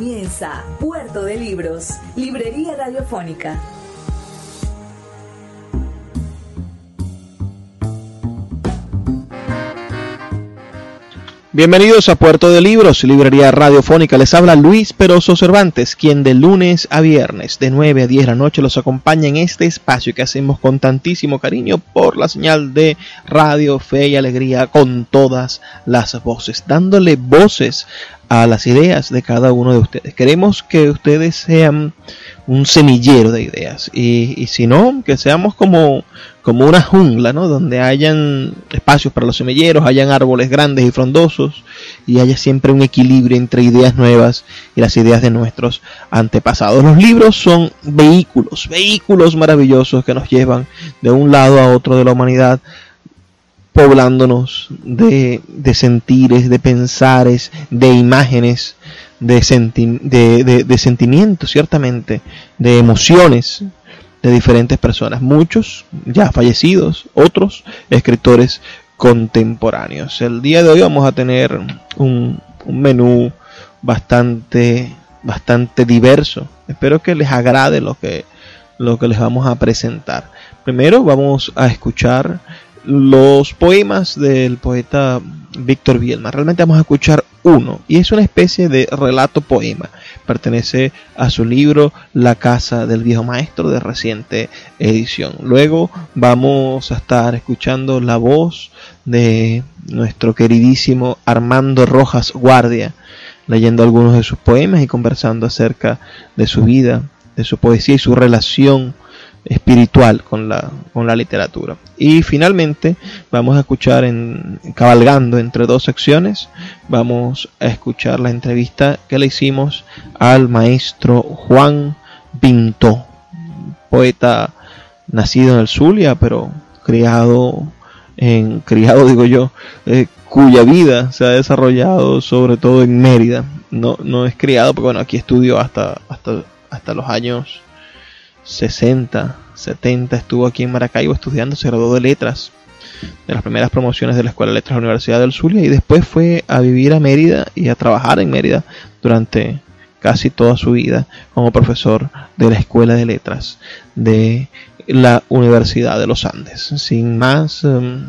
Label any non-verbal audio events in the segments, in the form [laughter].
Comienza Puerto de Libros, Librería Radiofónica. Bienvenidos a Puerto de Libros, Librería Radiofónica. Les habla Luis Peroso Cervantes, quien de lunes a viernes, de 9 a 10 de la noche, los acompaña en este espacio que hacemos con tantísimo cariño por la señal de Radio Fe y Alegría con todas las voces, dándole voces a las ideas de cada uno de ustedes. Queremos que ustedes sean un semillero de ideas y, si no, que seamos como, como una jungla, ¿no? Donde hayan espacios para los semilleros, hayan árboles grandes y frondosos y haya siempre un equilibrio entre ideas nuevas y las ideas de nuestros antepasados. Los libros son vehículos, vehículos maravillosos que nos llevan de un lado a otro de la humanidad poblándonos de, de sentires, de pensares, de imágenes, de, de, sentimientos, ciertamente, de emociones de diferentes personas, muchos ya fallecidos, otros escritores contemporáneos. El día de hoy vamos a tener un, un menú bastante, bastante diverso. Espero que les agrade lo que, lo que les vamos a presentar. Primero vamos a escuchar los poemas del poeta Víctor Bielma. Realmente vamos a escuchar uno y es una especie de relato poema. Pertenece a su libro La casa del viejo maestro de reciente edición. Luego vamos a estar escuchando la voz de nuestro queridísimo Armando Rojas Guardia, leyendo algunos de sus poemas y conversando acerca de su vida, de su poesía y su relación espiritual con la, con la literatura. Y finalmente vamos a escuchar en cabalgando entre dos secciones, vamos a escuchar la entrevista que le hicimos al maestro Juan Pinto, poeta nacido en el Zulia, pero criado en criado [laughs] digo yo, eh, cuya vida se ha desarrollado sobre todo en Mérida. No, no es criado, porque bueno, aquí estudió hasta, hasta, hasta los años 60, 70 estuvo aquí en Maracaibo estudiando, se graduó de letras, de las primeras promociones de la Escuela de Letras de la Universidad del Zulia y después fue a vivir a Mérida y a trabajar en Mérida durante casi toda su vida como profesor de la Escuela de Letras de la Universidad de los Andes. Sin más em,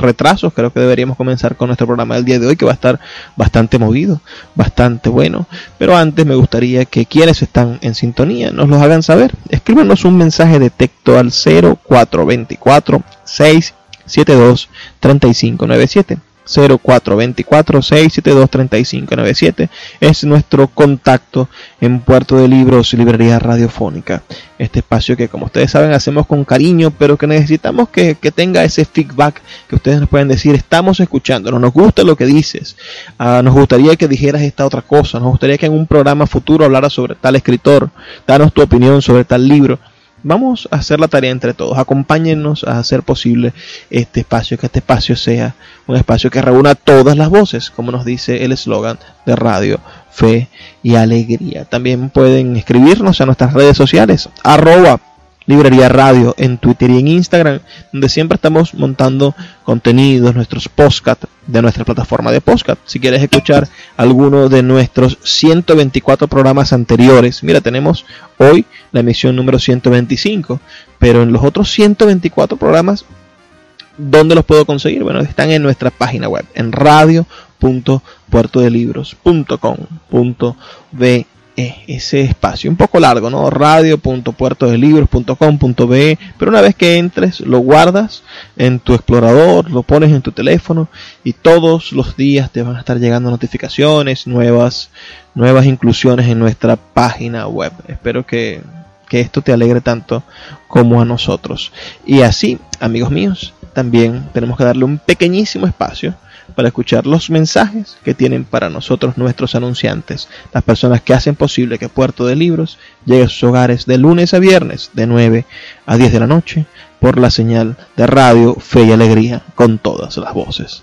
retrasos, creo que deberíamos comenzar con nuestro programa del día de hoy, que va a estar bastante movido, bastante bueno. Pero antes me gustaría que quienes están en sintonía nos los hagan saber. Escríbanos un mensaje de texto al 0424 672 3597. 0424-672-3597 es nuestro contacto en Puerto de Libros, Librería Radiofónica. Este espacio que como ustedes saben hacemos con cariño, pero que necesitamos que, tenga ese feedback que ustedes nos pueden decir, estamos escuchando, nos gusta lo que dices, ah, nos gustaría que dijeras esta otra cosa, nos gustaría que en un programa futuro hablara sobre tal escritor, danos tu opinión sobre tal libro vamos a hacer la tarea entre todos. Acompáñennos a hacer posible este espacio, que este espacio sea un espacio que reúna todas las voces, como nos dice el eslogan de Radio Fe y Alegría. También pueden escribirnos a nuestras redes sociales, arroba Librería Radio en Twitter y en Instagram, donde siempre estamos montando contenidos, nuestros podcast de nuestra plataforma de podcast. Si quieres escuchar alguno de nuestros 124 programas anteriores, mira, tenemos hoy la emisión número 125, pero en los otros 124 programas, ¿dónde los puedo conseguir? Bueno, están en nuestra página web, en radio.puertodelibros.com.be ese espacio. Un poco largo, ¿no? radio.puertodelibros.com.be, pero una vez que entres, lo guardas en tu explorador, lo pones en tu teléfono y todos los días te van a estar llegando notificaciones, nuevas, nuevas inclusiones en nuestra página web. Espero que, que esto te alegre tanto como a nosotros. Y así, amigos míos, también tenemos que darle un pequeñísimo espacio para escuchar los mensajes que tienen para nosotros nuestros anunciantes, las personas que hacen posible que Puerto de Libros llegue a sus hogares de lunes a viernes de 9 a 10 de la noche por la señal de radio Fe y Alegría con todas las voces.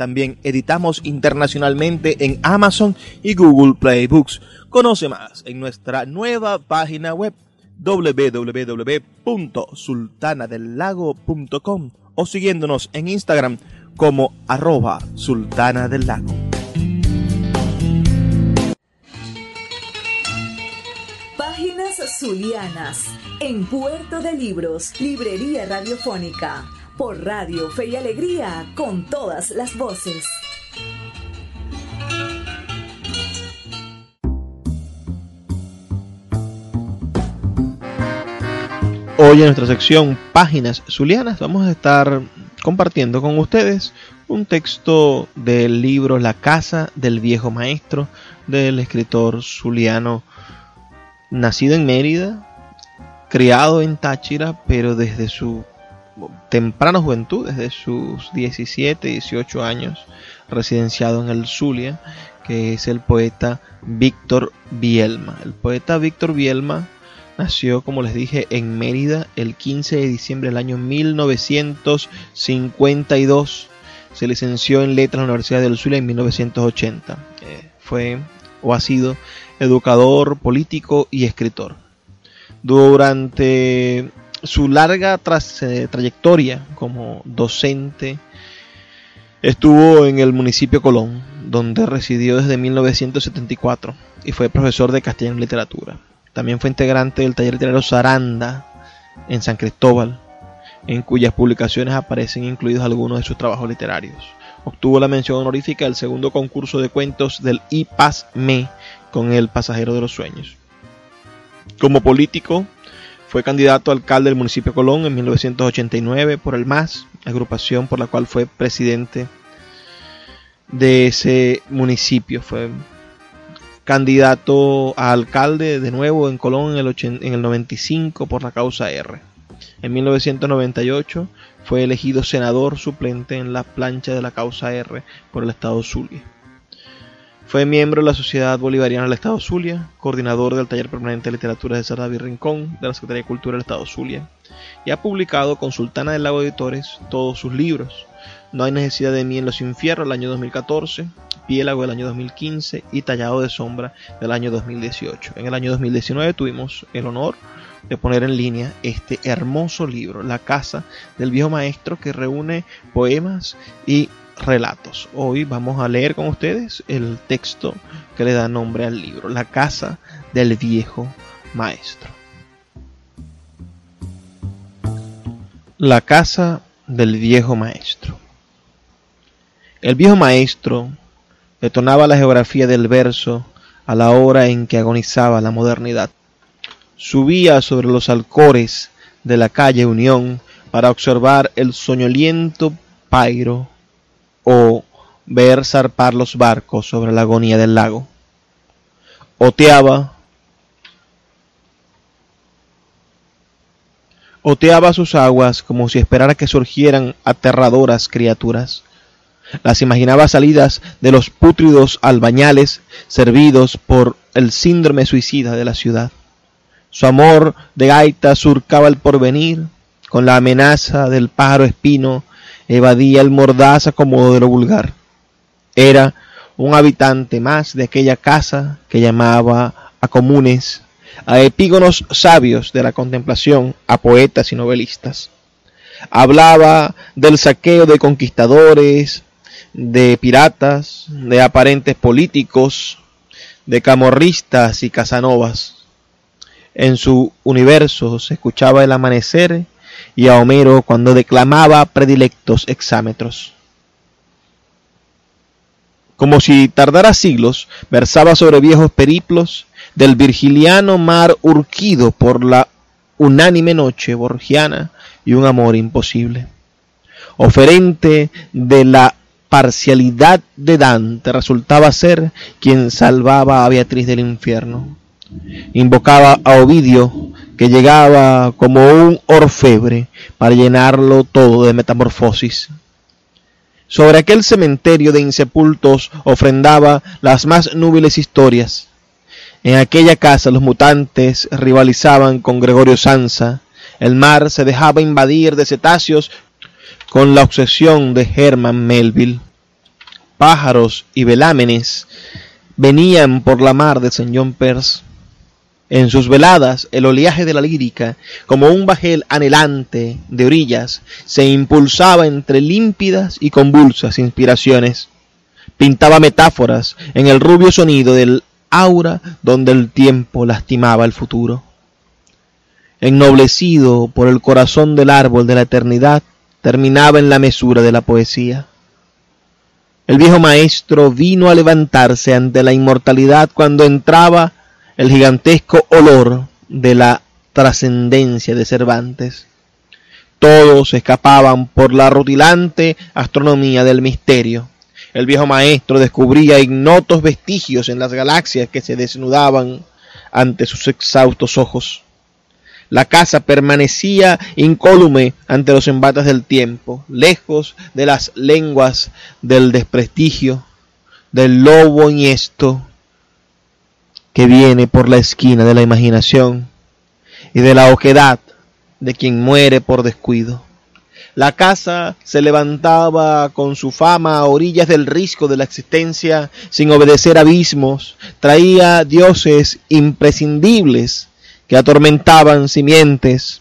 también editamos internacionalmente en Amazon y Google Play Books. Conoce más en nuestra nueva página web www.sultanadelago.com o siguiéndonos en Instagram como arroba sultana del lago. Páginas Zulianas en Puerto de Libros, Librería Radiofónica por Radio Fe y Alegría, con todas las voces. Hoy en nuestra sección Páginas Zulianas vamos a estar compartiendo con ustedes un texto del libro La Casa del Viejo Maestro del escritor zuliano nacido en Mérida, criado en Táchira, pero desde su temprana juventud, desde sus 17, 18 años, residenciado en el Zulia, que es el poeta Víctor Bielma. El poeta Víctor Bielma nació, como les dije, en Mérida el 15 de diciembre del año 1952. Se licenció en letras en la Universidad del Zulia en 1980. Eh, fue o ha sido educador, político y escritor. Durante su larga eh, trayectoria como docente estuvo en el municipio Colón, donde residió desde 1974 y fue profesor de castellano y literatura. También fue integrante del taller literario Saranda en San Cristóbal, en cuyas publicaciones aparecen incluidos algunos de sus trabajos literarios. Obtuvo la mención honorífica del segundo concurso de cuentos del IPAS-ME con El pasajero de los sueños. Como político, fue candidato a alcalde del municipio de Colón en 1989 por el MAS, agrupación por la cual fue presidente de ese municipio. Fue candidato a alcalde de nuevo en Colón en el, en el 95 por la causa R. En 1998 fue elegido senador suplente en la plancha de la causa R por el estado Zulia. Fue miembro de la Sociedad Bolivariana del Estado Zulia, coordinador del Taller Permanente de Literatura de Sardavi Rincón de la Secretaría de Cultura del Estado Zulia, y ha publicado con Sultana del Lago Editores todos sus libros. No hay necesidad de mí en los infiernos del año 2014, Piélago del año 2015 y Tallado de Sombra del año 2018. En el año 2019 tuvimos el honor de poner en línea este hermoso libro, La Casa del Viejo Maestro, que reúne poemas y relatos. Hoy vamos a leer con ustedes el texto que le da nombre al libro, La casa del viejo maestro. La casa del viejo maestro. El viejo maestro detonaba la geografía del verso a la hora en que agonizaba la modernidad. Subía sobre los alcores de la calle Unión para observar el soñoliento pairo o ver zarpar los barcos sobre la agonía del lago. Oteaba, oteaba sus aguas como si esperara que surgieran aterradoras criaturas. Las imaginaba salidas de los pútridos albañales servidos por el síndrome suicida de la ciudad. Su amor de gaita surcaba el porvenir con la amenaza del pájaro espino evadía el mordaz acomodo de lo vulgar. Era un habitante más de aquella casa que llamaba a comunes, a epígonos sabios de la contemplación, a poetas y novelistas. Hablaba del saqueo de conquistadores, de piratas, de aparentes políticos, de camorristas y casanovas. En su universo se escuchaba el amanecer y a Homero cuando declamaba predilectos exámetros. como si tardara siglos, versaba sobre viejos periplos del virgiliano mar urquido por la unánime noche borgiana y un amor imposible. Oferente de la parcialidad de Dante resultaba ser quien salvaba a Beatriz del infierno. Invocaba a Ovidio, que llegaba como un orfebre para llenarlo todo de metamorfosis. Sobre aquel cementerio de insepultos ofrendaba las más núbiles historias. En aquella casa los mutantes rivalizaban con Gregorio Sansa, el mar se dejaba invadir de cetáceos con la obsesión de Herman Melville. Pájaros y velámenes venían por la mar de St. John. En sus veladas, el oleaje de la lírica, como un bajel anhelante de orillas, se impulsaba entre límpidas y convulsas inspiraciones. Pintaba metáforas en el rubio sonido del aura donde el tiempo lastimaba el futuro. Ennoblecido por el corazón del árbol de la eternidad, terminaba en la mesura de la poesía. El viejo maestro vino a levantarse ante la inmortalidad cuando entraba el gigantesco olor de la trascendencia de Cervantes. Todos escapaban por la rutilante astronomía del misterio. El viejo maestro descubría ignotos vestigios en las galaxias que se desnudaban ante sus exhaustos ojos. La casa permanecía incólume ante los embates del tiempo, lejos de las lenguas del desprestigio, del lobo esto que viene por la esquina de la imaginación y de la oquedad de quien muere por descuido. La casa se levantaba con su fama a orillas del risco de la existencia sin obedecer abismos, traía dioses imprescindibles que atormentaban simientes,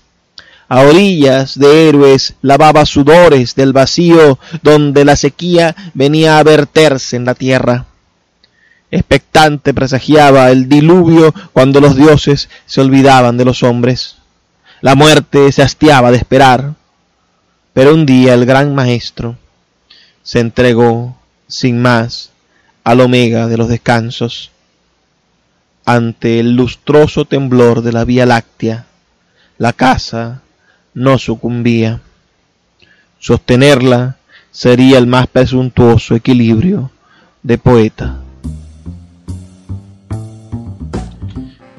a orillas de héroes lavaba sudores del vacío donde la sequía venía a verterse en la tierra. Expectante presagiaba el diluvio cuando los dioses se olvidaban de los hombres. La muerte se hastiaba de esperar. Pero un día el gran maestro se entregó sin más al omega de los descansos. Ante el lustroso temblor de la Vía Láctea, la casa no sucumbía. Sostenerla sería el más presuntuoso equilibrio de poeta.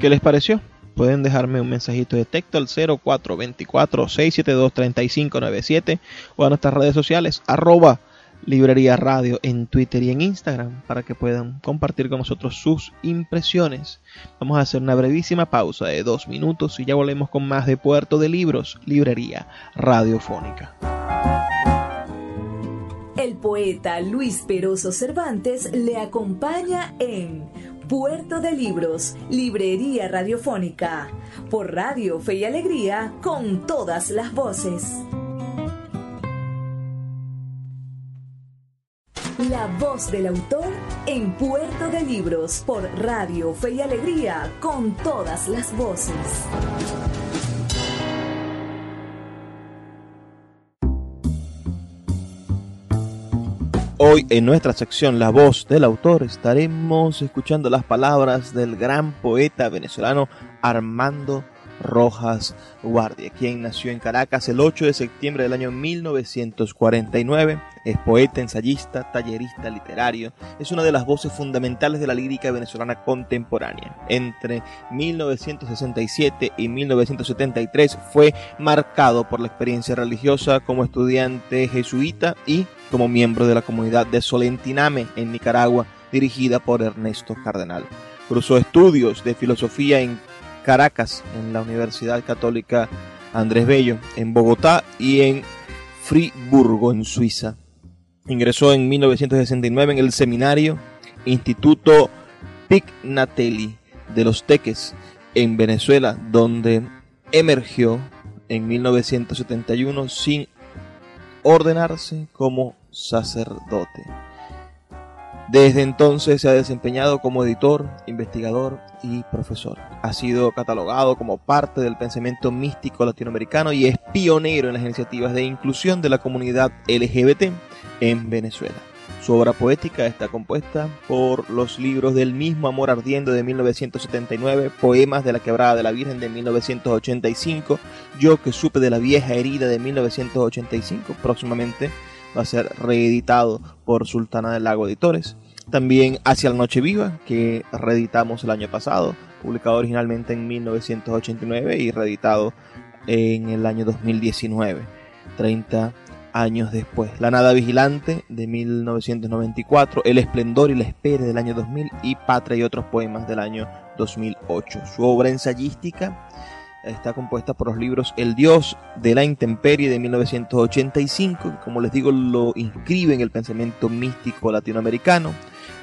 ¿Qué les pareció? Pueden dejarme un mensajito de texto al 0424-672-3597 o a nuestras redes sociales, arroba Librería Radio en Twitter y en Instagram para que puedan compartir con nosotros sus impresiones. Vamos a hacer una brevísima pausa de dos minutos y ya volvemos con más de Puerto de Libros, Librería Radiofónica. El poeta Luis Peroso Cervantes le acompaña en Puerto de Libros, Librería Radiofónica, por Radio Fe y Alegría, con todas las voces. La voz del autor en Puerto de Libros, por Radio Fe y Alegría, con todas las voces. Hoy en nuestra sección La voz del autor estaremos escuchando las palabras del gran poeta venezolano Armando Rojas Guardia, quien nació en Caracas el 8 de septiembre del año 1949. Es poeta, ensayista, tallerista literario. Es una de las voces fundamentales de la lírica venezolana contemporánea. Entre 1967 y 1973 fue marcado por la experiencia religiosa como estudiante jesuita y como miembro de la comunidad de Solentiname en Nicaragua, dirigida por Ernesto Cardenal. Cursó estudios de filosofía en Caracas, en la Universidad Católica Andrés Bello, en Bogotá y en Friburgo, en Suiza. Ingresó en 1969 en el seminario Instituto Pignatelli de los Teques en Venezuela, donde emergió en 1971 sin ordenarse como sacerdote. Desde entonces se ha desempeñado como editor, investigador y profesor. Ha sido catalogado como parte del pensamiento místico latinoamericano y es pionero en las iniciativas de inclusión de la comunidad LGBT en Venezuela. Su obra poética está compuesta por los libros del mismo Amor Ardiendo de 1979, Poemas de la Quebrada de la Virgen de 1985, Yo que supe de la vieja herida de 1985, próximamente va a ser reeditado por Sultana del Lago Editores. También Hacia la Noche Viva, que reeditamos el año pasado, publicado originalmente en 1989 y reeditado en el año 2019, 30 años después. La Nada Vigilante de 1994, El Esplendor y la Espera del año 2000 y Patria y otros poemas del año 2008. Su obra ensayística está compuesta por los libros El Dios de la Intemperie de 1985, que como les digo lo inscribe en el pensamiento místico latinoamericano,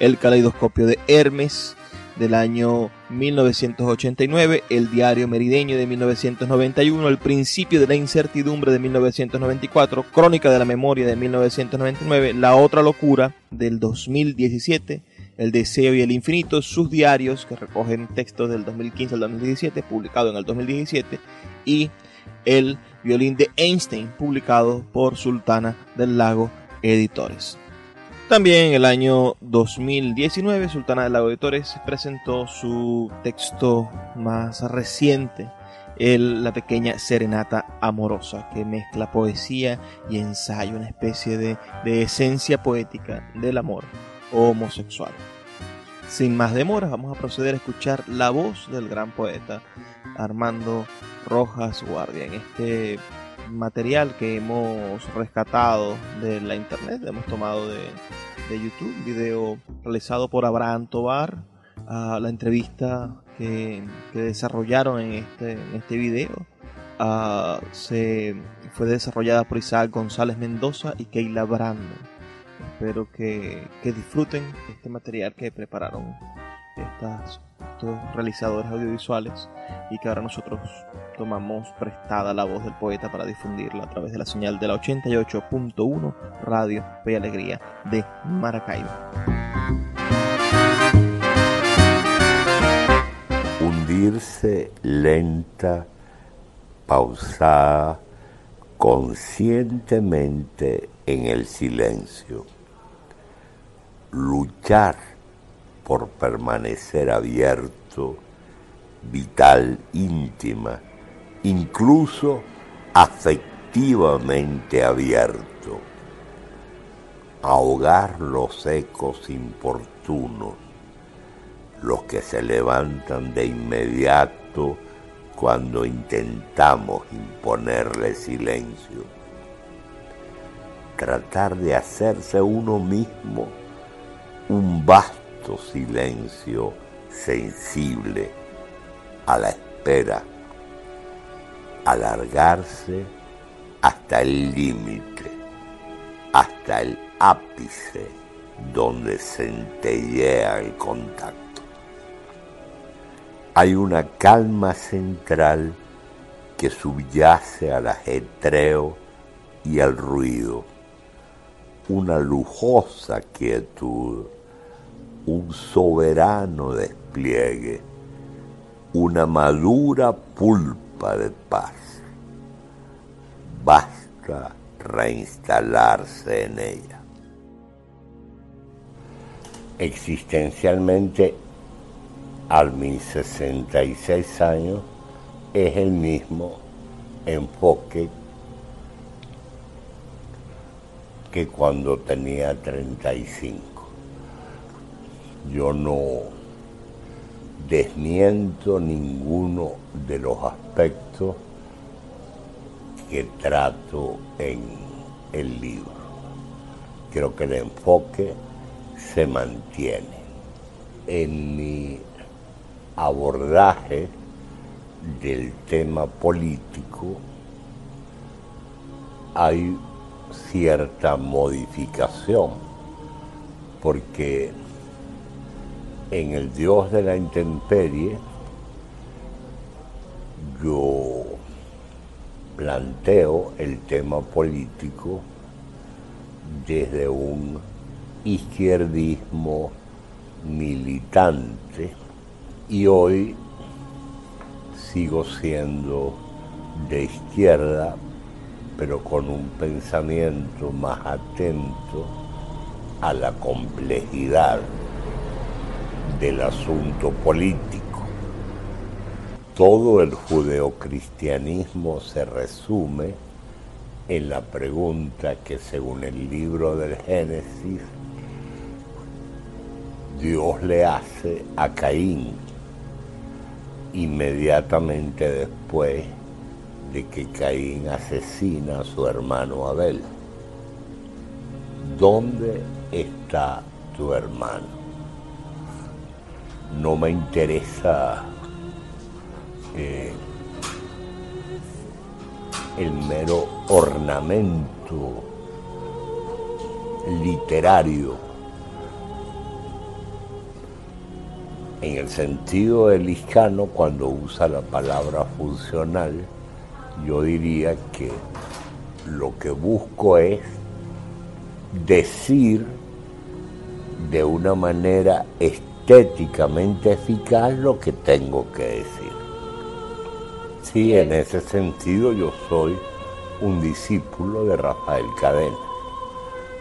El Caleidoscopio de Hermes del año 1989, El Diario Merideño de 1991, El Principio de la Incertidumbre de 1994, Crónica de la Memoria de 1999, La Otra Locura del 2017, el deseo y el infinito, sus diarios que recogen textos del 2015 al 2017, publicado en el 2017, y el violín de Einstein, publicado por Sultana del Lago Editores. También en el año 2019, Sultana del Lago Editores presentó su texto más reciente, La pequeña serenata amorosa, que mezcla poesía y ensayo, una especie de, de esencia poética del amor homosexual. Sin más demoras, vamos a proceder a escuchar la voz del gran poeta Armando Rojas Guardia en este material que hemos rescatado de la internet, hemos tomado de, de YouTube, video realizado por Abraham Tobar, la entrevista que, desarrollaron en este, este video. se fue desarrollada por Isaac González Mendoza y Keila Brando. Espero que, que disfruten este material que prepararon estas, estos realizadores audiovisuales y que ahora nosotros tomamos prestada la voz del poeta para difundirla a través de la señal de la 88.1 Radio Fe Alegría de Maracaibo. Hundirse lenta, pausada, conscientemente en el silencio luchar por permanecer abierto, vital, íntima, incluso afectivamente abierto, ahogar los ecos importunos, los que se levantan de inmediato cuando intentamos imponerle silencio. Tratar de hacerse uno mismo un vasto silencio sensible a la espera, alargarse hasta el límite, hasta el ápice donde centellea el contacto. Hay una calma central que subyace al ajetreo y al ruido, una lujosa quietud un soberano despliegue, una madura pulpa de paz. Basta reinstalarse en ella. Existencialmente, al mis 66 años, es el mismo enfoque que cuando tenía 35 yo no desmiento ninguno de los aspectos que trato en el libro. Creo que el enfoque se mantiene. En mi abordaje del tema político hay cierta modificación, porque en el Dios de la intemperie, yo planteo el tema político desde un izquierdismo militante y hoy sigo siendo de izquierda, pero con un pensamiento más atento a la complejidad del asunto político. Todo el judeocristianismo se resume en la pregunta que según el libro del Génesis, Dios le hace a Caín inmediatamente después de que Caín asesina a su hermano Abel. ¿Dónde está tu hermano? No me interesa eh, el mero ornamento literario en el sentido del hiscano cuando usa la palabra funcional yo diría que lo que busco es decir de una manera estéticamente eficaz lo que tengo que decir. Sí, en ese sentido yo soy un discípulo de Rafael Cadenas.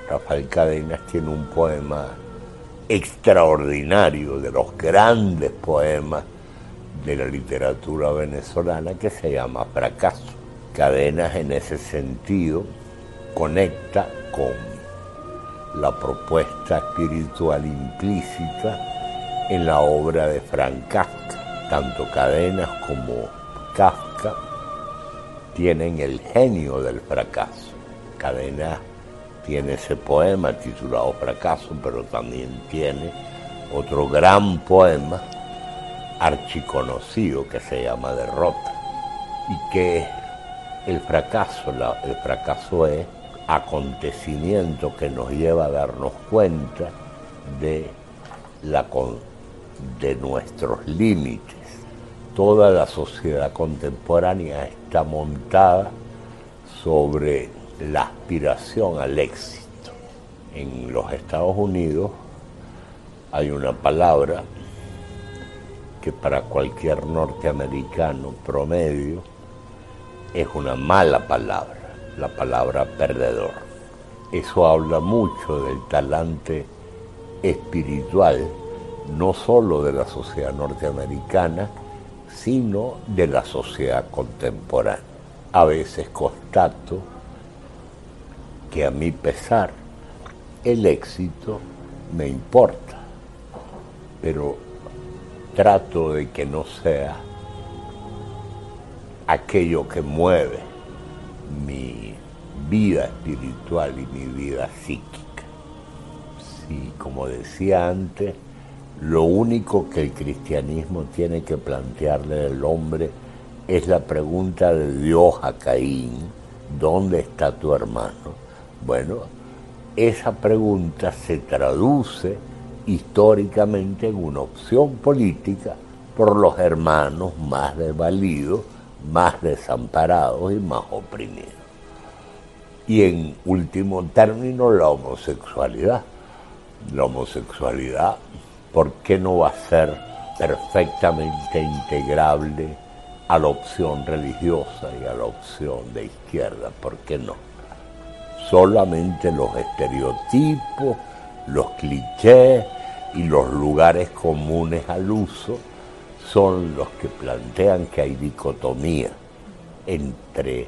Rafael Cadenas tiene un poema extraordinario, de los grandes poemas de la literatura venezolana que se llama Fracaso. Cadenas en ese sentido conecta con la propuesta espiritual implícita en la obra de Frank Kafka. Tanto Cadenas como Kafka tienen el genio del fracaso. Cadenas tiene ese poema titulado Fracaso, pero también tiene otro gran poema archiconocido que se llama Derrota y que el fracaso, el fracaso es acontecimiento que nos lleva a darnos cuenta de, la, de nuestros límites. Toda la sociedad contemporánea está montada sobre la aspiración al éxito. En los Estados Unidos hay una palabra que para cualquier norteamericano promedio es una mala palabra, la palabra perdedor. Eso habla mucho del talante espiritual, no solo de la sociedad norteamericana, sino de la sociedad contemporánea. A veces constato que a mi pesar el éxito me importa, pero trato de que no sea aquello que mueve mi vida espiritual y mi vida psíquica. Sí, como decía antes, lo único que el cristianismo tiene que plantearle al hombre es la pregunta de Dios a Caín, ¿dónde está tu hermano? Bueno, esa pregunta se traduce históricamente en una opción política por los hermanos más desvalidos, más desamparados y más oprimidos. Y en último término, la homosexualidad. La homosexualidad, ¿por qué no va a ser perfectamente integrable a la opción religiosa y a la opción de izquierda? ¿Por qué no? Solamente los estereotipos, los clichés, y los lugares comunes al uso son los que plantean que hay dicotomía entre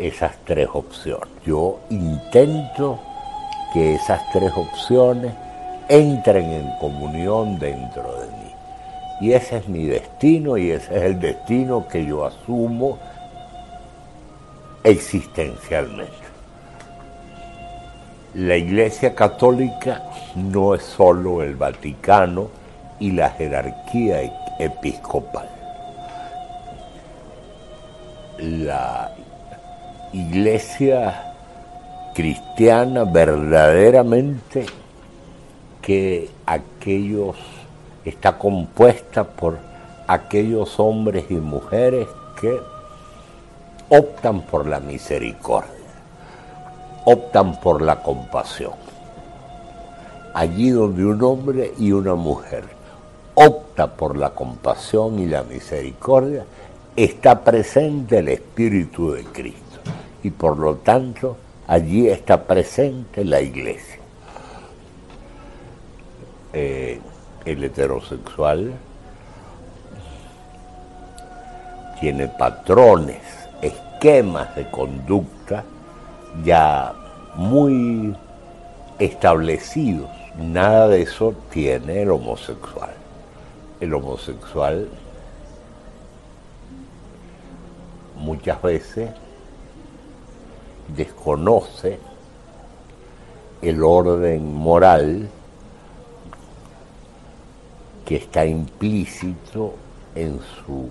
esas tres opciones. Yo intento que esas tres opciones entren en comunión dentro de mí. Y ese es mi destino y ese es el destino que yo asumo existencialmente. La Iglesia Católica no es solo el Vaticano y la jerarquía episcopal. La Iglesia cristiana verdaderamente que aquellos está compuesta por aquellos hombres y mujeres que optan por la misericordia optan por la compasión. Allí donde un hombre y una mujer opta por la compasión y la misericordia, está presente el Espíritu de Cristo y por lo tanto allí está presente la iglesia. Eh, el heterosexual tiene patrones, esquemas de conducta ya muy establecidos. Nada de eso tiene el homosexual. El homosexual muchas veces desconoce el orden moral que está implícito en su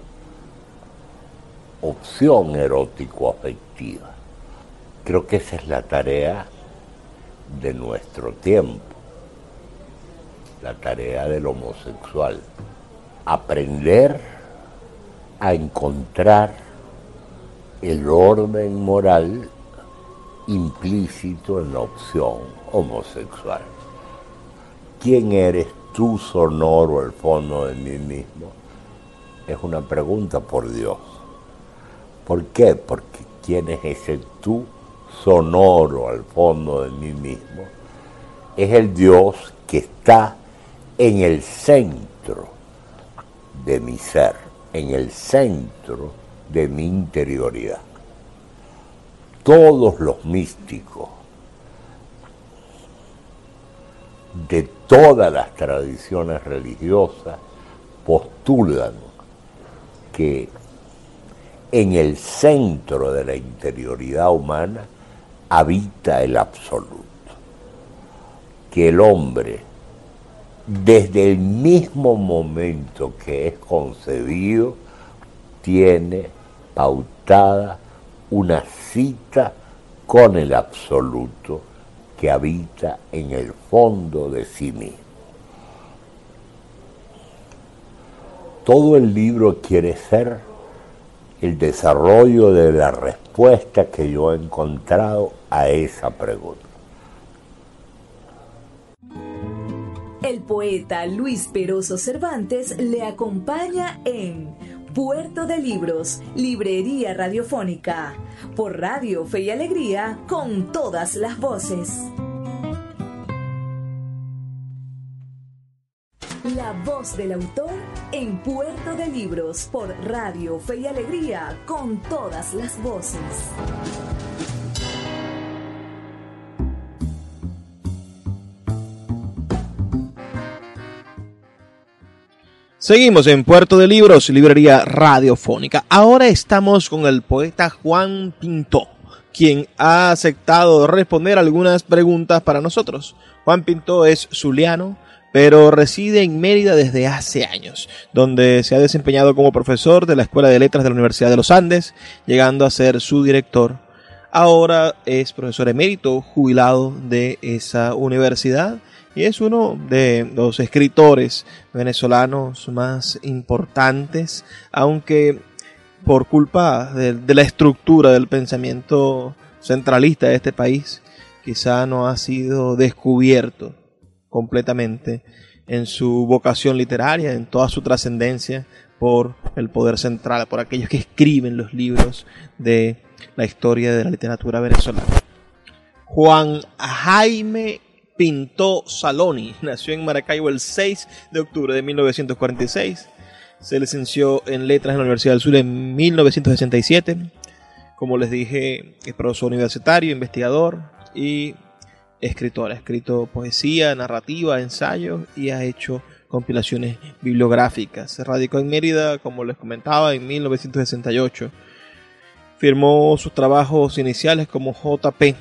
opción erótico-afectiva. Creo que esa es la tarea de nuestro tiempo, la tarea del homosexual, aprender a encontrar el orden moral implícito en la opción homosexual. ¿Quién eres tú, sonoro, al fondo de mí mismo? Es una pregunta por Dios. ¿Por qué? Porque ¿quién es ese tú sonoro al fondo de mí mismo? Es el Dios que está en el centro de mi ser, en el centro de mi interioridad. Todos los místicos de todas las tradiciones religiosas postulan que en el centro de la interioridad humana habita el absoluto, que el hombre, desde el mismo momento que es concebido, tiene pautada una cita con el absoluto que habita en el fondo de sí mismo. Todo el libro quiere ser el desarrollo de la respuesta que yo he encontrado a esa pregunta. El poeta Luis Peroso Cervantes le acompaña en Puerto de Libros, Librería Radiofónica, por Radio Fe y Alegría, con todas las voces. La voz del autor en Puerto de Libros, por Radio Fe y Alegría, con todas las voces. Seguimos en Puerto de Libros, librería radiofónica. Ahora estamos con el poeta Juan Pinto, quien ha aceptado responder algunas preguntas para nosotros. Juan Pinto es zuliano, pero reside en Mérida desde hace años, donde se ha desempeñado como profesor de la Escuela de Letras de la Universidad de los Andes, llegando a ser su director. Ahora es profesor emérito, jubilado de esa universidad y es uno de los escritores venezolanos más importantes, aunque por culpa de, la estructura del pensamiento centralista de este país, quizá no ha sido descubierto completamente en su vocación literaria, en toda su trascendencia por el poder central, por aquellos que escriben los libros de la historia de la literatura venezolana. Juan Jaime Pinto Saloni. [laughs] Nació en Maracaibo el 6 de octubre de 1946. Se licenció en Letras en la Universidad del Sur en 1967. Como les dije, es profesor universitario, investigador y escritor. Ha escrito poesía, narrativa, ensayos y ha hecho compilaciones bibliográficas. Se radicó en Mérida, como les comentaba, en 1968. Firmó sus trabajos iniciales como JP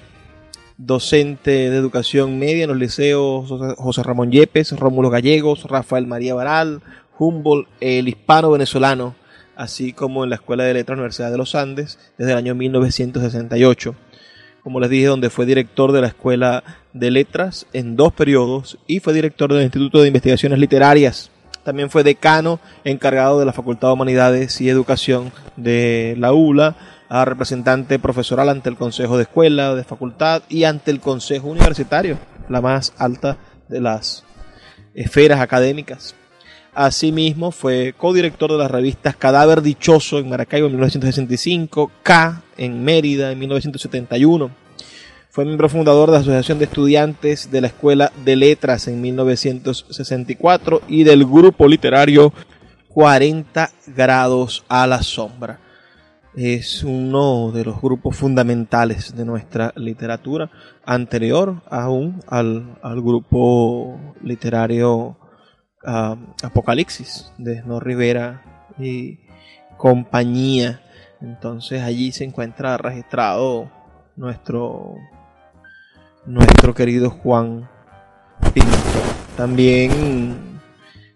docente de educación media en los liceos José Ramón Yepes, Rómulo Gallegos, Rafael María Baral, Humboldt, el hispano venezolano, así como en la Escuela de Letras Universidad de los Andes desde el año 1968. Como les dije, donde fue director de la Escuela de Letras en dos periodos y fue director del Instituto de Investigaciones Literarias. También fue decano encargado de la Facultad de Humanidades y Educación de la ULA a representante profesoral ante el Consejo de Escuela, de Facultad y ante el Consejo Universitario, la más alta de las esferas académicas. Asimismo, fue codirector de las revistas Cadáver Dichoso en Maracaibo en 1965, K en Mérida en 1971. Fue miembro fundador de la Asociación de Estudiantes de la Escuela de Letras en 1964 y del grupo literario 40 grados a la sombra. Es uno de los grupos fundamentales de nuestra literatura, anterior aún al, grupo literario ah, Apocalipsis de No Rivera y compañía. Entonces allí se encuentra registrado nuestro, nuestro querido Juan Pinto. También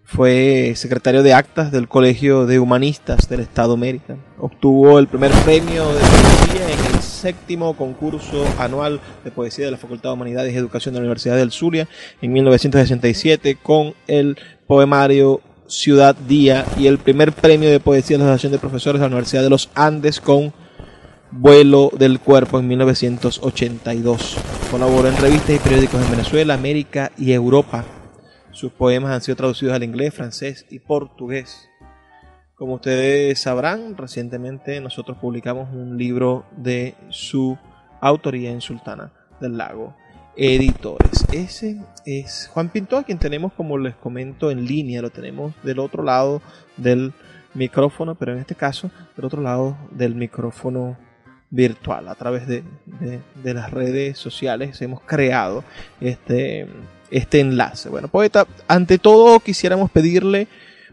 fue secretario de actas del Colegio de Humanistas del Estado Mérida. Obtuvo el primer premio de poesía en el séptimo concurso anual de poesía de la Facultad de Humanidades y Educación de la Universidad del Zulia en 1967 con el poemario Ciudad Día y el primer premio de poesía de la Asociación de Profesores de la Universidad de los Andes con Vuelo del Cuerpo en 1982. Colaboró en revistas y periódicos en Venezuela, América y Europa sus poemas han sido traducidos al inglés, francés y portugués. Como ustedes sabrán, recientemente nosotros publicamos un libro de su autoría en Sultana del Lago Editores. Ese es Juan Pinto, a quien tenemos, como les comento, en línea, lo tenemos del otro lado del micrófono, pero en este caso del otro lado del micrófono virtual, a través de, de las redes sociales hemos creado este este enlace. Bueno, poeta, ante todo quisiéramos pedirle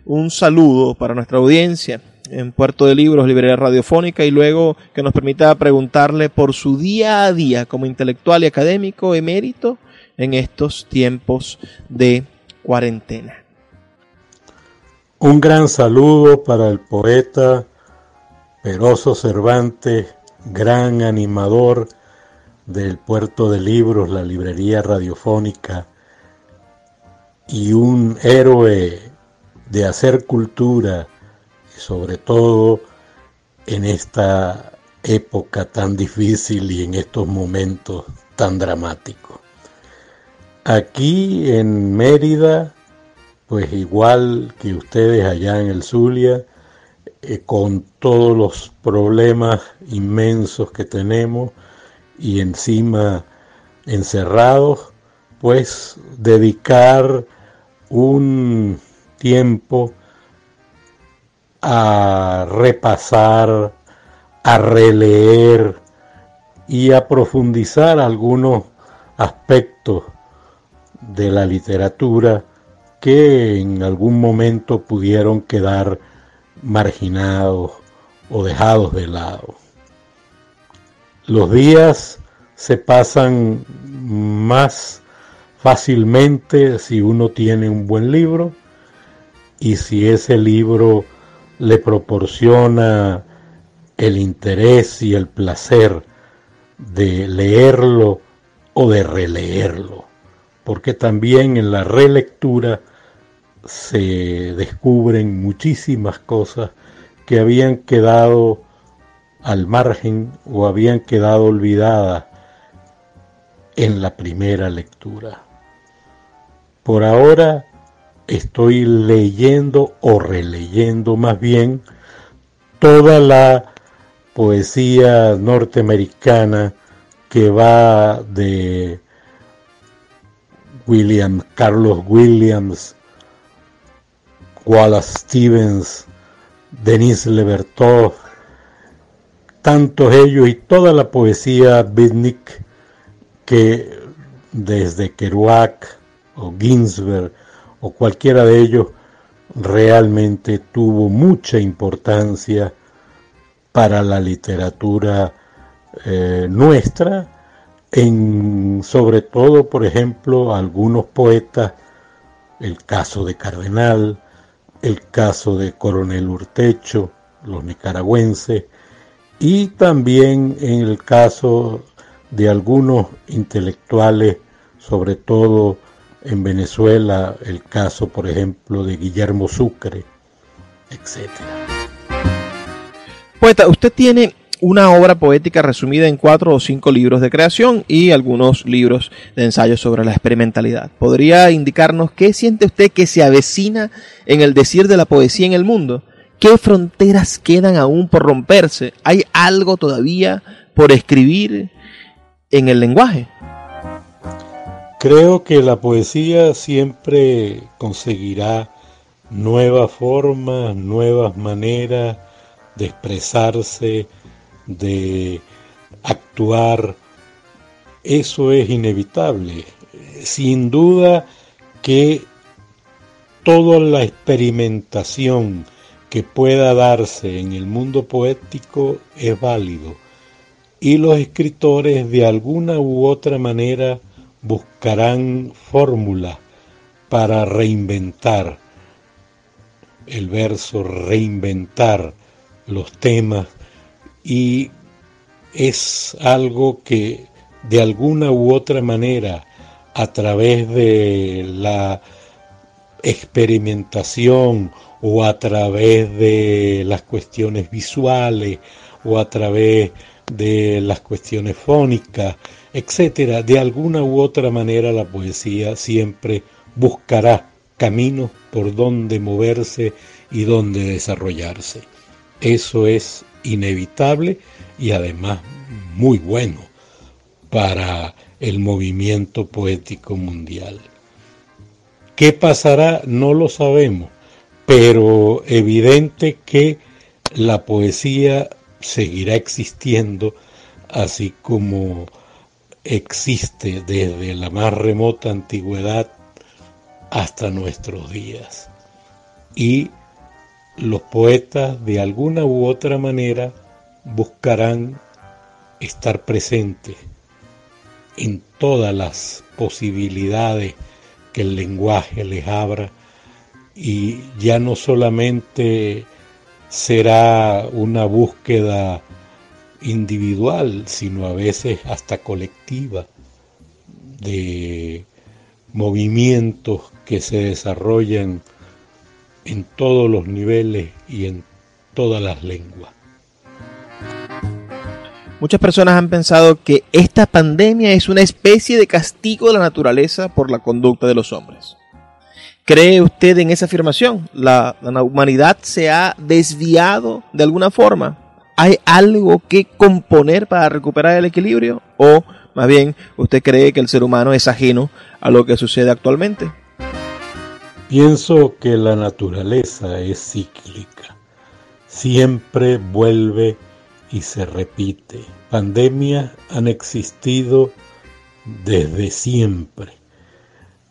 un saludo para nuestra audiencia en Puerto de Libros, Librería Radiofónica, y luego que nos permita preguntarle por su día a día como intelectual y académico emérito en estos tiempos de cuarentena. Un gran saludo para el poeta Peroso Cervantes, gran animador del Puerto de Libros, la Librería Radiofónica y un héroe de hacer cultura, sobre todo en esta época tan difícil y en estos momentos tan dramáticos. Aquí en Mérida, pues igual que ustedes allá en el Zulia, eh, con todos los problemas inmensos que tenemos y encima encerrados, pues dedicar un tiempo a repasar, a releer y a profundizar algunos aspectos de la literatura que en algún momento pudieron quedar marginados o dejados de lado. Los días se pasan más fácilmente si uno tiene un buen libro y si ese libro le proporciona el interés y el placer de leerlo o de releerlo, porque también en la relectura se descubren muchísimas cosas que habían quedado al margen o habían quedado olvidadas en la primera lectura. Por ahora estoy leyendo o releyendo más bien toda la poesía norteamericana que va de William Carlos Williams, Wallace Stevens, Denis Levertov, tantos ellos y toda la poesía beatnik que desde Kerouac o Ginsberg o cualquiera de ellos realmente tuvo mucha importancia para la literatura eh, nuestra, en sobre todo, por ejemplo, algunos poetas, el caso de Cardenal, el caso de Coronel Urtecho, los nicaragüenses, y también en el caso de algunos intelectuales, sobre todo en Venezuela, el caso, por ejemplo, de Guillermo Sucre, etc. Poeta, usted tiene una obra poética resumida en cuatro o cinco libros de creación y algunos libros de ensayos sobre la experimentalidad. ¿Podría indicarnos qué siente usted que se avecina en el decir de la poesía en el mundo? ¿Qué fronteras quedan aún por romperse? ¿Hay algo todavía por escribir? en el lenguaje. Creo que la poesía siempre conseguirá nuevas formas, nuevas maneras de expresarse, de actuar. Eso es inevitable. Sin duda que toda la experimentación que pueda darse en el mundo poético es válido y los escritores de alguna u otra manera buscarán fórmulas para reinventar el verso, reinventar los temas y es algo que de alguna u otra manera a través de la experimentación o a través de las cuestiones visuales o a través de las cuestiones fónicas, etcétera, de alguna u otra manera la poesía siempre buscará caminos por donde moverse y donde desarrollarse. Eso es inevitable y además muy bueno para el movimiento poético mundial. ¿Qué pasará? No lo sabemos, pero evidente que la poesía seguirá existiendo así como existe desde la más remota antigüedad hasta nuestros días. Y los poetas de alguna u otra manera buscarán estar presentes en todas las posibilidades que el lenguaje les abra y ya no solamente será una búsqueda individual, sino a veces hasta colectiva, de movimientos que se desarrollan en todos los niveles y en todas las lenguas. Muchas personas han pensado que esta pandemia es una especie de castigo de la naturaleza por la conducta de los hombres. ¿Cree usted en esa afirmación? ¿La, humanidad se ha desviado de alguna forma? ¿Hay algo que componer para recuperar el equilibrio? ¿O más bien usted cree que el ser humano es ajeno a lo que sucede actualmente? Pienso que la naturaleza es cíclica. Siempre vuelve y se repite. Pandemias han existido desde siempre.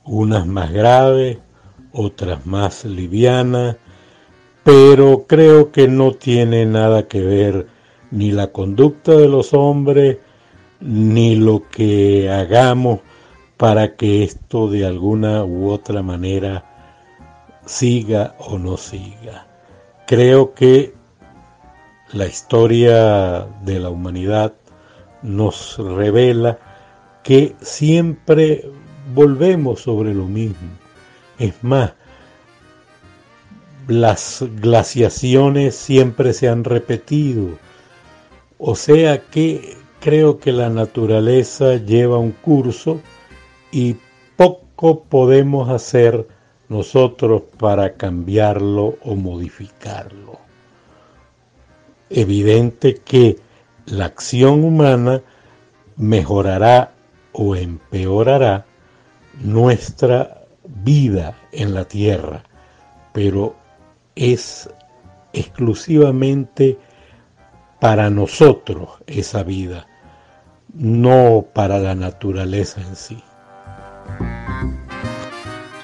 Unas más graves, otras más livianas, pero creo que no tiene nada que ver ni la conducta de los hombres, ni lo que hagamos para que esto de alguna u otra manera siga o no siga. Creo que la historia de la humanidad nos revela que siempre volvemos sobre lo mismo. Es más, las glaciaciones siempre se han repetido. O sea que creo que la naturaleza lleva un curso y poco podemos hacer nosotros para cambiarlo o modificarlo. Evidente que la acción humana mejorará o empeorará nuestra vida en la tierra, pero es exclusivamente para nosotros esa vida, no para la naturaleza en sí.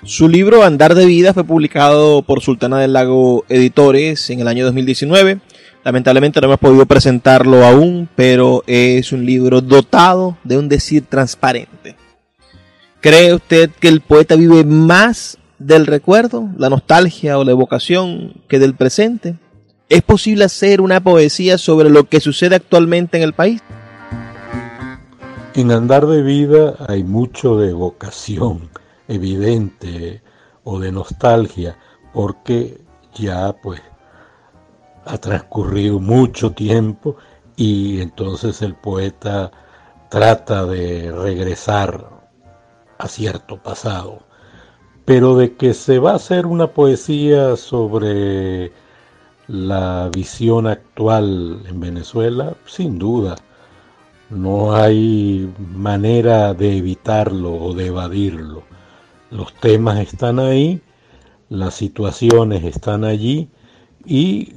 Su libro Andar de Vida fue publicado por Sultana del Lago Editores en el año 2019. Lamentablemente no hemos podido presentarlo aún, pero es un libro dotado de un decir transparente. ¿Cree usted que el poeta vive más del recuerdo, la nostalgia o la evocación que del presente? ¿Es posible hacer una poesía sobre lo que sucede actualmente en el país? En Andar de Vida hay mucho de evocación evidente o de nostalgia, porque ya pues ha transcurrido mucho tiempo y entonces el poeta trata de regresar a cierto pasado. Pero de que se va a hacer una poesía sobre la visión actual en Venezuela, sin duda. No hay manera de evitarlo o de evadirlo. Los temas están ahí, las situaciones están allí y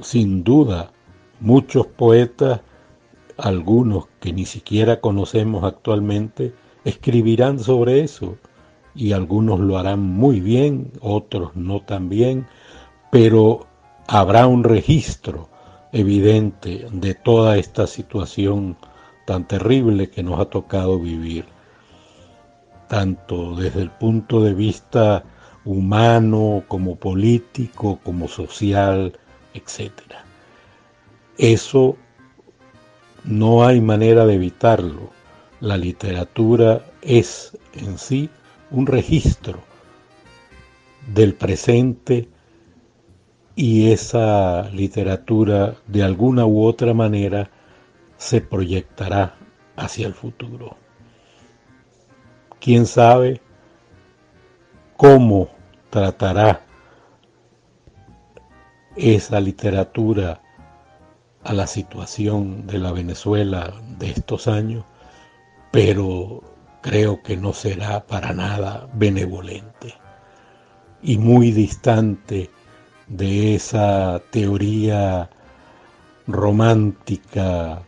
sin duda muchos poetas, algunos que ni siquiera conocemos actualmente, escribirán sobre eso y algunos lo harán muy bien, otros no tan bien, pero habrá un registro evidente de toda esta situación tan terrible que nos ha tocado vivir, tanto desde el punto de vista humano como político, como social, etc. Eso no hay manera de evitarlo. La literatura es en sí un registro del presente y esa literatura de alguna u otra manera se proyectará hacia el futuro. ¿Quién sabe cómo tratará esa literatura a la situación de la Venezuela de estos años? Pero creo que no será para nada benevolente y muy distante de esa teoría romántica,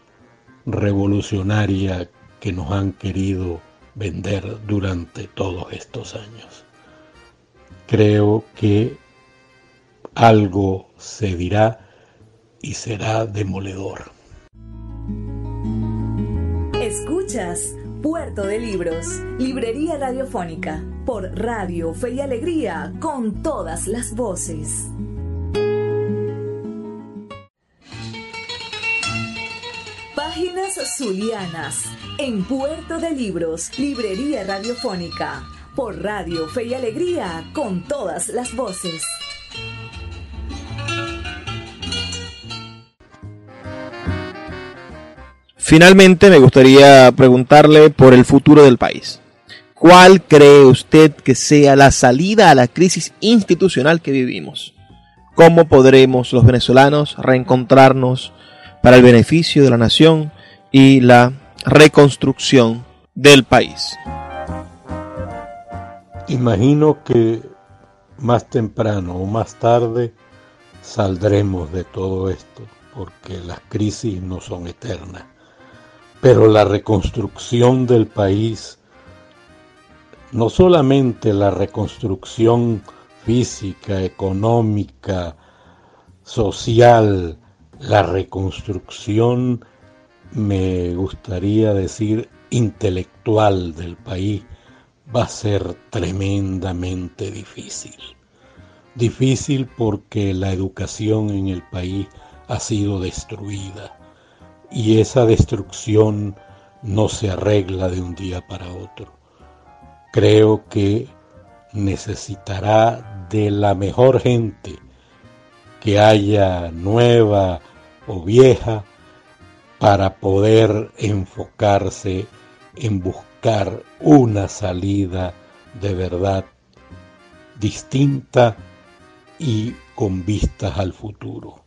revolucionaria que nos han querido vender durante todos estos años. Creo que algo se dirá y será demoledor. Puerto de Libros, Librería Radiofónica, por Radio Fe y Alegría, con todas las voces. Páginas Zulianas, en Puerto de Libros, Librería Radiofónica, por Radio Fe y Alegría, con todas las voces. Finalmente, me gustaría preguntarle por el futuro del país. ¿Cuál cree usted que sea la salida a la crisis institucional que vivimos? ¿Cómo podremos los venezolanos reencontrarnos para el beneficio de la nación y la reconstrucción del país? Imagino que más temprano o más tarde saldremos de todo esto, porque las crisis no son eternas. Pero la reconstrucción del país, no solamente la reconstrucción física, económica, social, la reconstrucción, me gustaría decir, intelectual del país, va a ser tremendamente difícil. Difícil porque la educación en el país ha sido destruida y esa destrucción no se arregla de un día para otro. Creo que necesitará de la mejor gente que haya nueva o vieja para poder enfocarse en buscar una salida de verdad distinta y con vistas al futuro.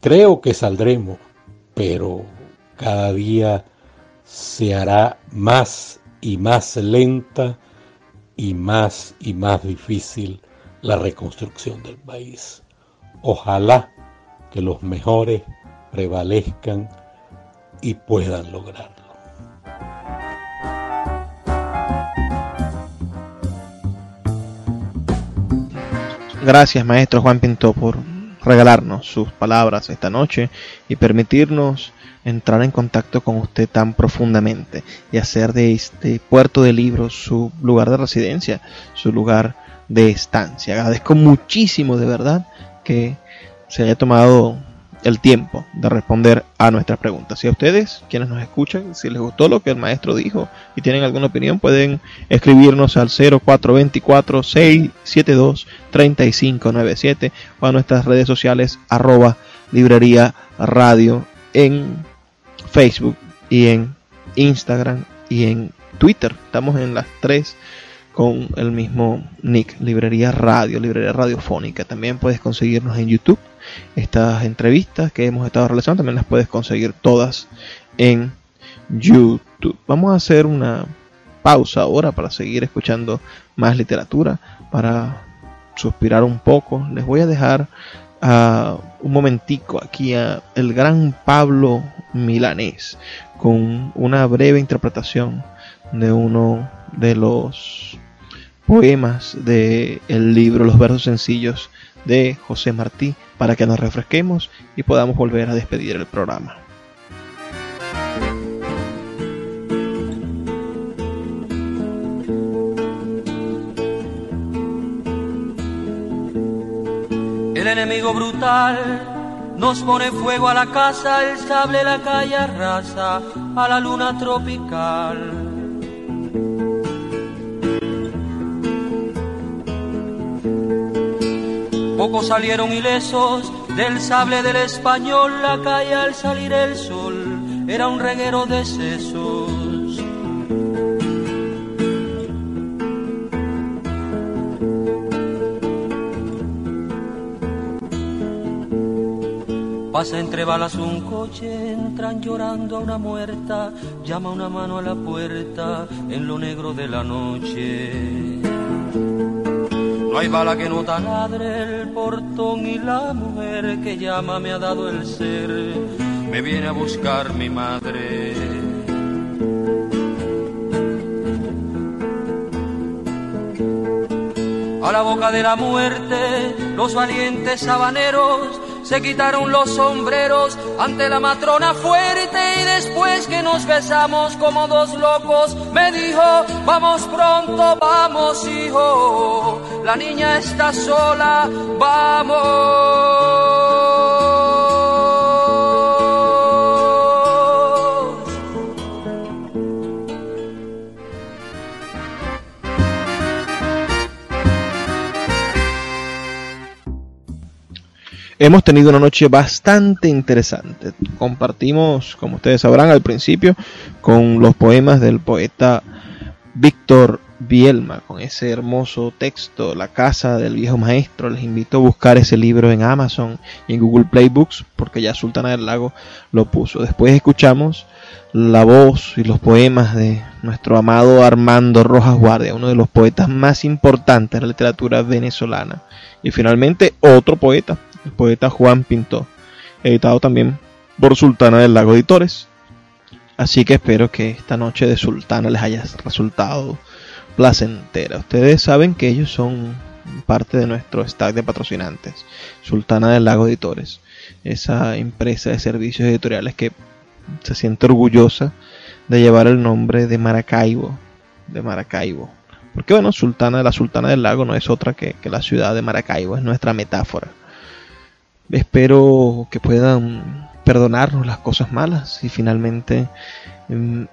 Creo que saldremos, pero cada día se hará más y más lenta y más y más difícil la reconstrucción del país. Ojalá que los mejores prevalezcan y puedan lograrlo. Gracias, maestro Juan Pinto, por regalarnos sus palabras esta noche y permitirnos entrar en contacto con usted tan profundamente y hacer de este puerto de libros su lugar de residencia, su lugar de estancia. Agradezco muchísimo de verdad que se haya tomado el tiempo de responder a nuestras preguntas. Si a ustedes, quienes nos escuchan, si les gustó lo que el maestro dijo y tienen alguna opinión, pueden escribirnos al 0424-672-3597 o a nuestras redes sociales arroba librería radio en Facebook y en Instagram y en Twitter. Estamos en las tres con el mismo nick, Librería Radio, Librería Radiofónica. También puedes conseguirnos en YouTube estas entrevistas que hemos estado realizando, también las puedes conseguir todas en YouTube. Vamos a hacer una pausa ahora para seguir escuchando más literatura, para suspirar un poco. Les voy a dejar uh, un momentico aquí a el gran Pablo Milanés con una breve interpretación de uno de los poemas del el libro Los versos sencillos de José Martí para que nos refresquemos y podamos volver a despedir el programa. El enemigo brutal nos pone fuego a la casa, el sable la calle arrasa a la luna tropical. Pocos salieron ilesos del sable del español, la calle al salir el sol era un reguero de sesos. Pasa entre balas un coche, entran llorando a una muerta, llama una mano a la puerta en lo negro de la noche. No hay bala que no taladre el portón y la mujer que llama me ha dado el ser, me viene a buscar mi madre. A la boca de la muerte, los valientes sabaneros se quitaron los sombreros ante la matrona fuerte y después que nos besamos como dos locos me dijo, vamos pronto, vamos hijo, la niña está sola, vamos. hemos tenido una noche bastante interesante. Compartimos, como ustedes sabrán al principio, con los poemas del poeta Víctor Bielma, con ese hermoso texto, La casa del viejo maestro. Les invito a buscar ese libro en Amazon y en Google Play Books, porque ya Sultana del Lago lo puso. Después escuchamos la voz y los poemas de nuestro amado Armando Rojas Guardia, uno de los poetas más importantes de la literatura venezolana. Y finalmente otro poeta, el poeta Juan Pinto, editado también por Sultana del Lago Editores. Así que espero que esta noche de Sultana les haya resultado placentera. Ustedes saben que ellos son parte de nuestro stack de patrocinantes, Sultana del Lago Editores, esa empresa de servicios editoriales que se siente orgullosa de llevar el nombre de Maracaibo, de Maracaibo. Porque bueno, Sultana, la Sultana del Lago no es otra que, que la ciudad de Maracaibo, es nuestra metáfora. Espero que puedan perdonarnos las cosas malas y finalmente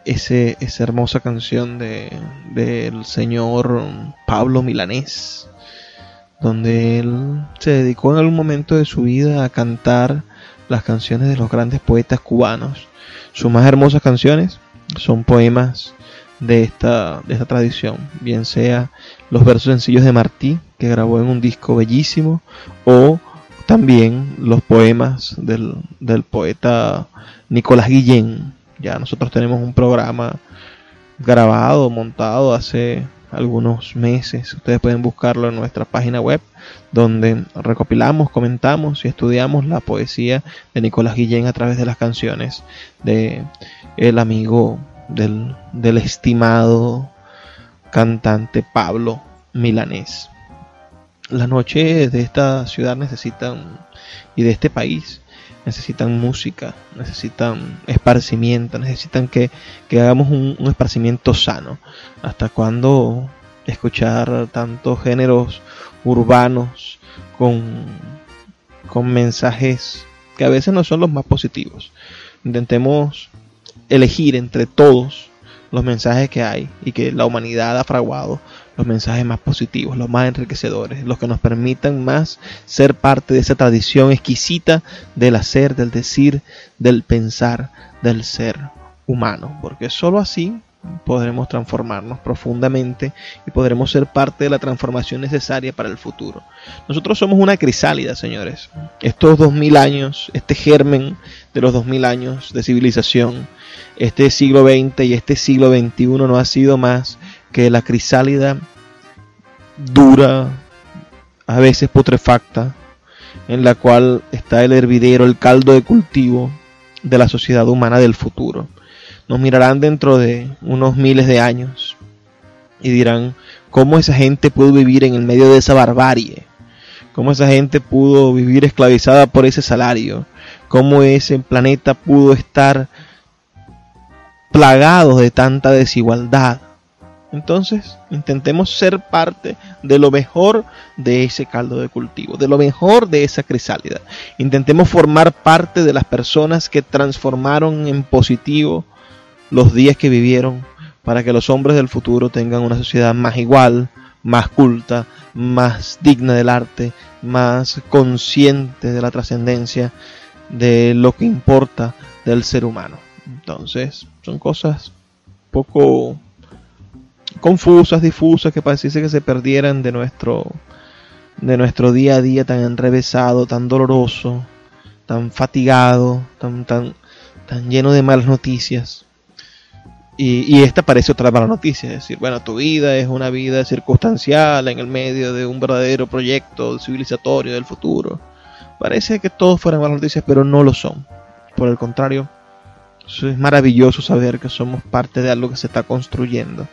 ese, esa hermosa canción de, del señor Pablo Milanés, donde él se dedicó en algún momento de su vida a cantar las canciones de los grandes poetas cubanos. Sus más hermosas canciones son poemas de esta, de esta tradición, bien sea los versos sencillos de Martí, que grabó en un disco bellísimo, o también los poemas del, del poeta Nicolás Guillén. Ya nosotros tenemos un programa grabado, montado hace algunos meses. Ustedes pueden buscarlo en nuestra página web, donde recopilamos, comentamos y estudiamos la poesía de Nicolás Guillén a través de las canciones de el amigo del, del estimado cantante Pablo Milanés las noches de esta ciudad necesitan, y de este país, necesitan música, necesitan esparcimiento, necesitan que, hagamos un, esparcimiento sano. ¿Hasta cuando escuchar tantos géneros urbanos con, con mensajes que a veces no son los más positivos? Intentemos elegir entre todos los mensajes que hay y que la humanidad ha fraguado los mensajes más positivos, los más enriquecedores, los que nos permitan más ser parte de esa tradición exquisita del hacer, del decir, del pensar, del ser humano, porque sólo así podremos transformarnos profundamente y podremos ser parte de la transformación necesaria para el futuro. Nosotros somos una crisálida, señores. Estos dos mil años, este germen de los dos mil años de civilización, este siglo XX y este siglo XXI no ha sido más que la crisálida dura, a veces putrefacta, en la cual está el hervidero, el caldo de cultivo de la sociedad humana del futuro. Nos mirarán dentro de unos miles de años y dirán cómo esa gente pudo vivir en el medio de esa barbarie, cómo esa gente pudo vivir esclavizada por ese salario, cómo ese planeta pudo estar plagado de tanta desigualdad, entonces, intentemos ser parte de lo mejor de ese caldo de cultivo, de lo mejor de esa crisálida. Intentemos formar parte de las personas que transformaron en positivo los días que vivieron para que los hombres del futuro tengan una sociedad más igual, más culta, más digna del arte, más consciente de la trascendencia de lo que importa del ser humano. Entonces, son cosas poco confusas, difusas, que pareciese que se perdieran de nuestro, de nuestro día a día tan enrevesado, tan doloroso, tan fatigado, tan, tan, tan lleno de malas noticias. Y, y, esta parece otra mala noticia, es decir, bueno, tu vida es una vida circunstancial en el medio de un verdadero proyecto civilizatorio del futuro. Parece que todos fueran malas noticias, pero no lo son. Por el contrario, es maravilloso saber que somos parte de algo que se está construyendo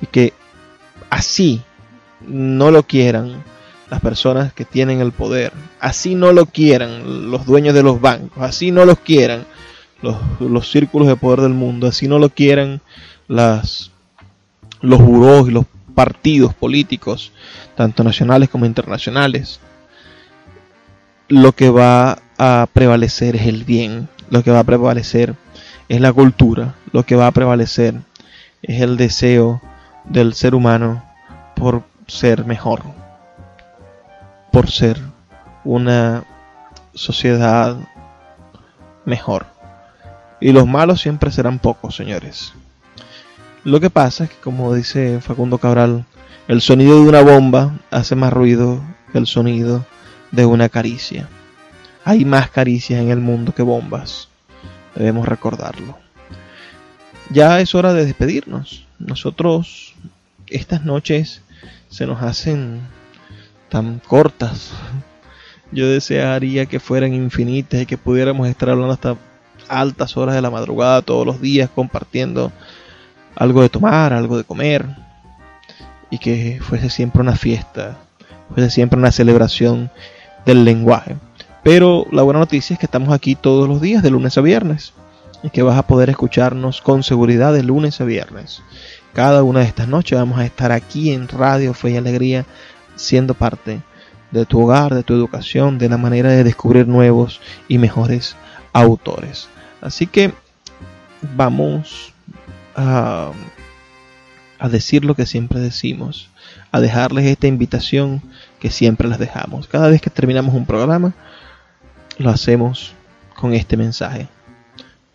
y que así no lo quieran las personas que tienen el poder, así no lo quieran los dueños de los bancos, así no lo quieran los, círculos de poder del mundo, así no lo quieran las, los burós y los partidos políticos, tanto nacionales como internacionales, lo que va a prevalecer es el bien, lo que va a prevalecer es la cultura, lo que va a prevalecer es el deseo del ser humano por ser mejor, por ser una sociedad mejor. Y los malos siempre serán pocos, señores. Lo que pasa es que, como dice Facundo Cabral, el sonido de una bomba hace más ruido que el sonido de una caricia. Hay más caricias en el mundo que bombas. Debemos recordarlo. Ya es hora de despedirnos. Nosotros estas noches se nos hacen tan cortas. Yo desearía que fueran infinitas y que pudiéramos estar hablando hasta altas horas de la madrugada todos los días compartiendo algo de tomar, algo de comer y que fuese siempre una fiesta, fuese siempre una celebración del lenguaje. Pero la buena noticia es que estamos aquí todos los días de lunes a viernes que vas a poder escucharnos con seguridad de lunes a viernes. Cada una de estas noches vamos a estar aquí en Radio Fe y Alegría siendo parte de tu hogar, de tu educación, de la manera de descubrir nuevos y mejores autores. Así que vamos a, a decir lo que siempre decimos, a dejarles esta invitación que siempre les dejamos. Cada vez que terminamos un programa, lo hacemos con este mensaje.